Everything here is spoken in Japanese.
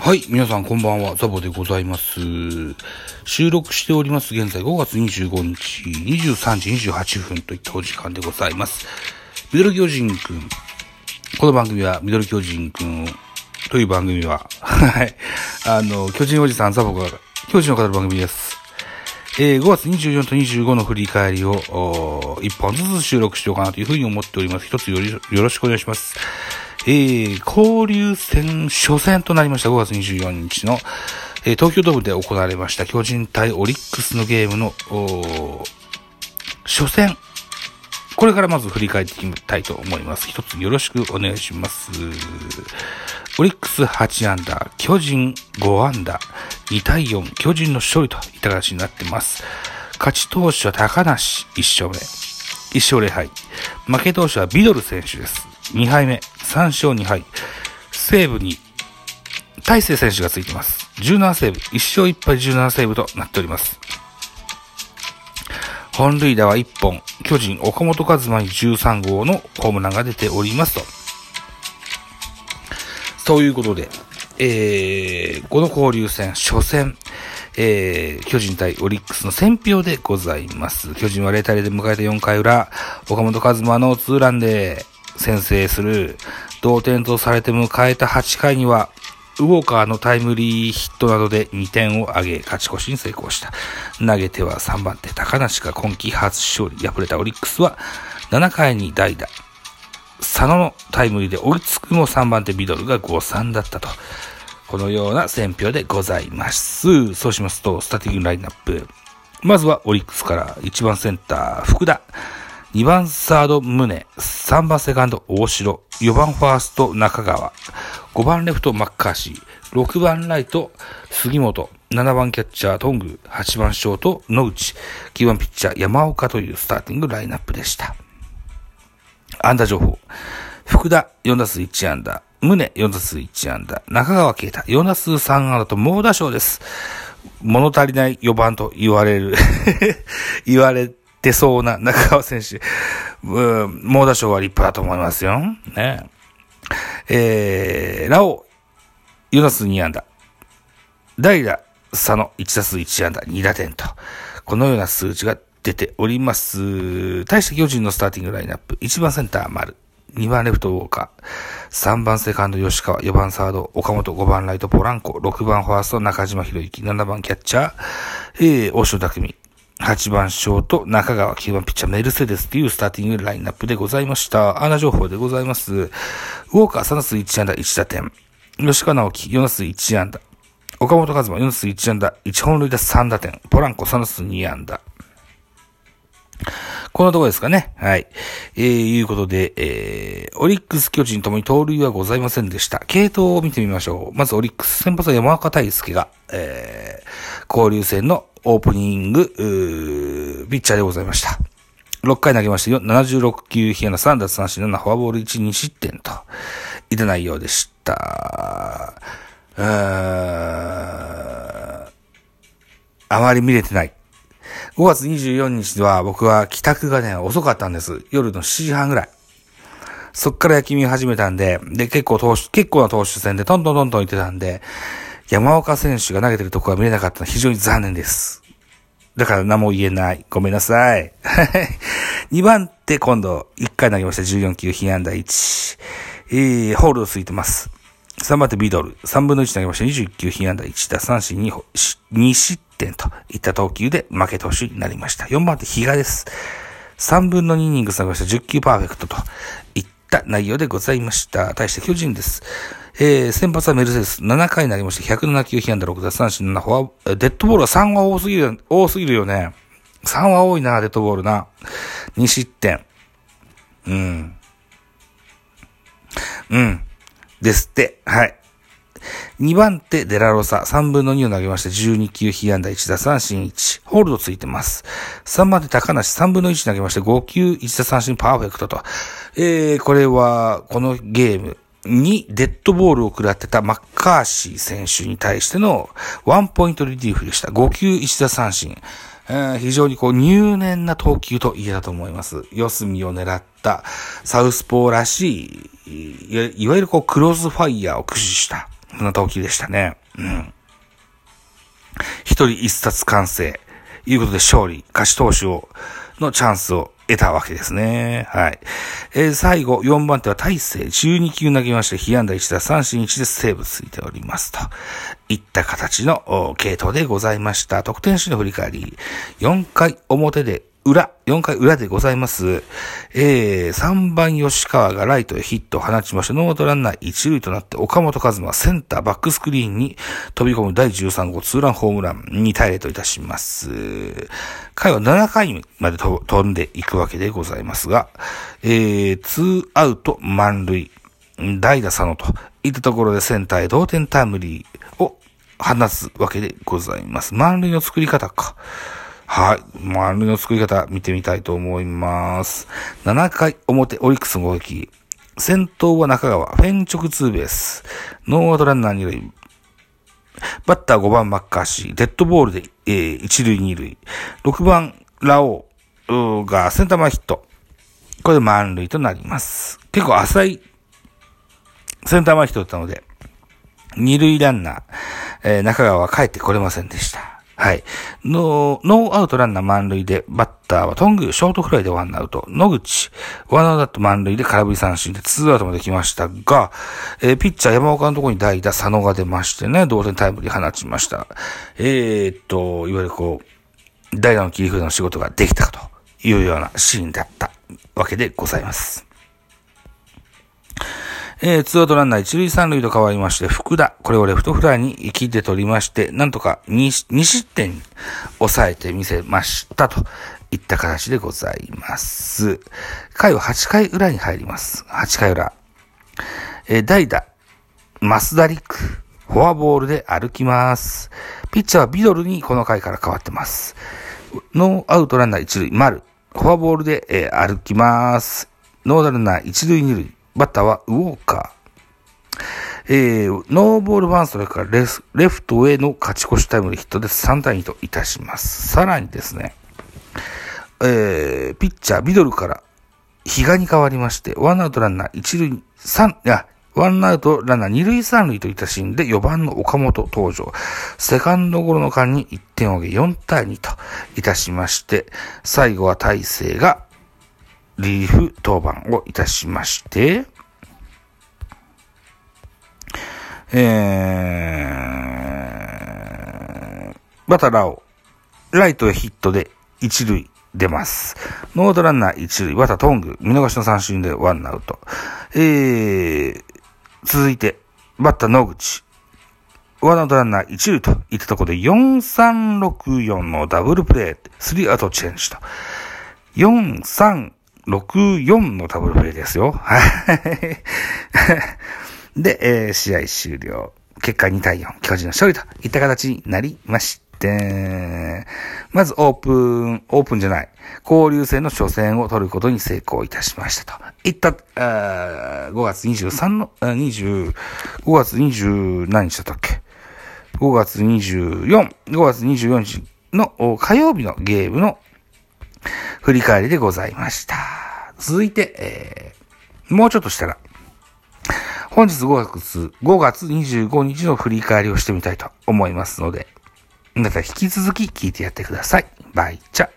はい、皆さんこんばんは、ザボでございます。収録しております、現在5月25日23時28分といったお時間でございます。ミドル巨人くん。この番組は、ミドル巨人くんという番組は、はい、あの、巨人おじさんザボが、巨人を語る番組です。えー5月24と25の振り返りを、一本ずつ収録しようかなというふうに思っております。一つよりよろしくお願いします。えー、交流戦初戦となりました5月24日の、えー東京ドームで行われました巨人対オリックスのゲームの、おー初戦。これからまず振り返っていきたいと思います。一つよろしくお願いします。オリックス8アンダー、巨人5アンダー、2対4、巨人の勝利といった形になってます。勝ち投手は高梨1勝目、1勝0敗。負け投手はビドル選手です。2敗目、3勝2敗。西武に大勢選手がついてます。17セーブ、1勝1敗17セーブとなっております。本塁打は1本、巨人岡本和真に13号のホームランが出ておりますと。ということで、えー、この交流戦初戦、えー、巨人対オリックスの選票でございます。巨人は0対0で迎えた4回裏、岡本和真のツーランで先制する、同点とされて迎えた8回には、ウォーカーのタイムリーヒットなどで2点を挙げ、勝ち越しに成功した。投げては3番手、高梨が今季初勝利。敗れたオリックスは、7回に代打、佐野のタイムリーで追いつくも3番手ビドルが5-3だったと。このような選票でございます。そうしますと、スタティングラインナップ。まずはオリックスから1番センター、福田。2番サード、宗。3番セカンド、大城。4番ファースト、中川。5番レフト、マッカーシー。6番ライト、杉本。7番キャッチャー、トング。8番ショート、野内。9番ピッチャー、山岡というスターティングラインナップでした。安打情報。福田4打数1安打。宗4打数1安打。中川圭太4打数3安打と猛打賞です。物足りない4番と言われる、言われそうな中川選手。うん猛打賞は立派だと思いますよ。ねえー、ラオ4打数2安打。代打佐野1打数1安打2打点と。このような数値が出ております。対して巨人のスターティングラインナップ。1番センター丸。2番レフトウォーカー。3番セカンド吉川。4番サード岡本。5番ライトポランコ。6番ファースト中島博之。7番キャッチャー、えー、大城匠。8番ショート中川。9番ピッチャーメルセデスというスターティングラインナップでございました。穴情報でございます。ウォーカー3打数1安打1打点。吉川直樹4打数1安打。岡本和真4打数1安打、1本塁打3打点。ポランコ3打数2安打。このところですかね。はい。えー、いうことで、えー、オリックス巨人ともに盗塁はございませんでした。系統を見てみましょう。まずオリックス先発は山岡大輔が、えー、交流戦のオープニング、ピッチャーでございました。6回投げまして、76球、被安打3奪三振7フォアボール1、2失点と、いた内容でした。うーんあまり見れてない。5月24日は僕は帰宅がね、遅かったんです。夜の7時半ぐらい。そっから野球見始めたんで、で、結構投手、結構な投手戦でトントントントン言ってたんで、山岡選手が投げてるとこが見れなかったのは非常に残念です。だから何も言えない。ごめんなさい。2番手今度、1回投げました。14球、被安打1。えー、ホールドついてます。3番手ビドル。3分の1投げました。21球、被安打1打三振 2, 2失点といった投球で負け投手になりました。4番手比嘉です。3分の2イニング投げました。10球パーフェクトといった内容でございました。対して巨人です。えー、先発はメルセデス。7回投げました。107球、被安打6打三振7フォア、デッドボールは3は多すぎる、多すぎるよね。3は多いな、デッドボールな。2失点。うん。うん。ですって。はい。2番手、デラロサ。3分の2を投げまして、12球、被安打1打三振1。ホールドついてます。3番手、高梨。3分の1投げまして、5球、1打三振パーフェクトと。えー、これは、このゲームにデッドボールを食らってたマッカーシー選手に対してのワンポイントリリーフでした。5球1打三振。えー非常にこう入念な投球と言えたと思います。四隅を狙ったサウスポーらしい、いわゆるこうクロスファイヤーを駆使したな投球でしたね。うん。一人一冊完成。いうことで勝利、勝ち投手を、のチャンスを得たわけですね。はい。えー、最後、4番手は大勢、12球投げまして、被安打1打三振1でセーブついておりますと。いった形の系統でございました。得点手の振り返り。4回表で裏、4回裏でございます。えー、3番吉川がライトへヒットを放ちまして、ノートランナー1塁となって、岡本和真センターバックスクリーンに飛び込む第13号ツーランホームランに対例といたします。回は7回まで飛んでいくわけでございますが、えー、2アウト満塁、代打佐野といったところでセンターへ同点タイムリーを放つわけでございます。満塁の作り方か。はい。満塁の作り方見てみたいと思います。7回表、オリックスの攻撃。先頭は中川、フェン直ツーベース。ノーアウトランナー2塁。バッター5番マッカーシー。デッドボールで、えー、1塁2塁。6番ラオウがセンター前ヒット。これで満塁となります。結構浅いセンター前ヒットだったので、二塁ランナー、えー、中川は帰ってこれませんでした。はい。ノー、ノーアウトランナー満塁で、バッターは頓宮、ショートフライでワンアウト。野口、ワンアウト満塁で空振り三振でツーアウトまで来ましたが、えー、ピッチャー山岡のところに代打佐野が出ましてね、同点タイムリー放ちました。えー、っと、いわゆるこう、代打の切り札の仕事ができたかというようなシーンだったわけでございます。えー、ツーアウトランナー一塁三塁と変わりまして、福田、これをレフトフライに切って取りまして、なんとか 2, 2失点に抑えてみせましたといった形でございます。回は8回裏に入ります。8回裏。えー、代打、増田陸、フォアボールで歩きます。ピッチャーはビドルにこの回から変わってます。ノーアウトランナー一塁、丸、フォアボールで、えー、歩きます。ノーダルナー一塁二塁、バッターはウォーカー。えー、ノーボールワンストライクからレスレフトへの勝ち越しタイムリーヒットで3対2といたします。さらにですね、えー、ピッチャー、ビドルから比嘉に変わりまして、ワンアウトランナー一塁、三、いや、ワンアウトランナー二塁三塁といたシーンで4番の岡本登場。セカンドゴロの間に1点を挙げ4対2といたしまして、最後は大勢がリリーフ当番をいたしまして、えー、バタラオ、ライトへヒットで一塁出ます。ノードランナー一塁、バタトング、見逃しの三振でワンアウト。えー、続いて、バッター野口、ワンアウトランナー一塁といったところで4364のダブルプレー、スリーアウトチェンジと。43 64のダブルプレイですよ。で、えー、試合終了。結果2対4、巨人の勝利といった形になりまして、まずオープン、オープンじゃない、交流戦の初戦を取ることに成功いたしましたと。いった、5月23の、20、5月20何日だったっけ ?5 月24、5月24日の火曜日のゲームの振り返りでございました。続いて、えー、もうちょっとしたら、本日5月、5月25日の振り返りをしてみたいと思いますので、また引き続き聞いてやってください。バイチャ。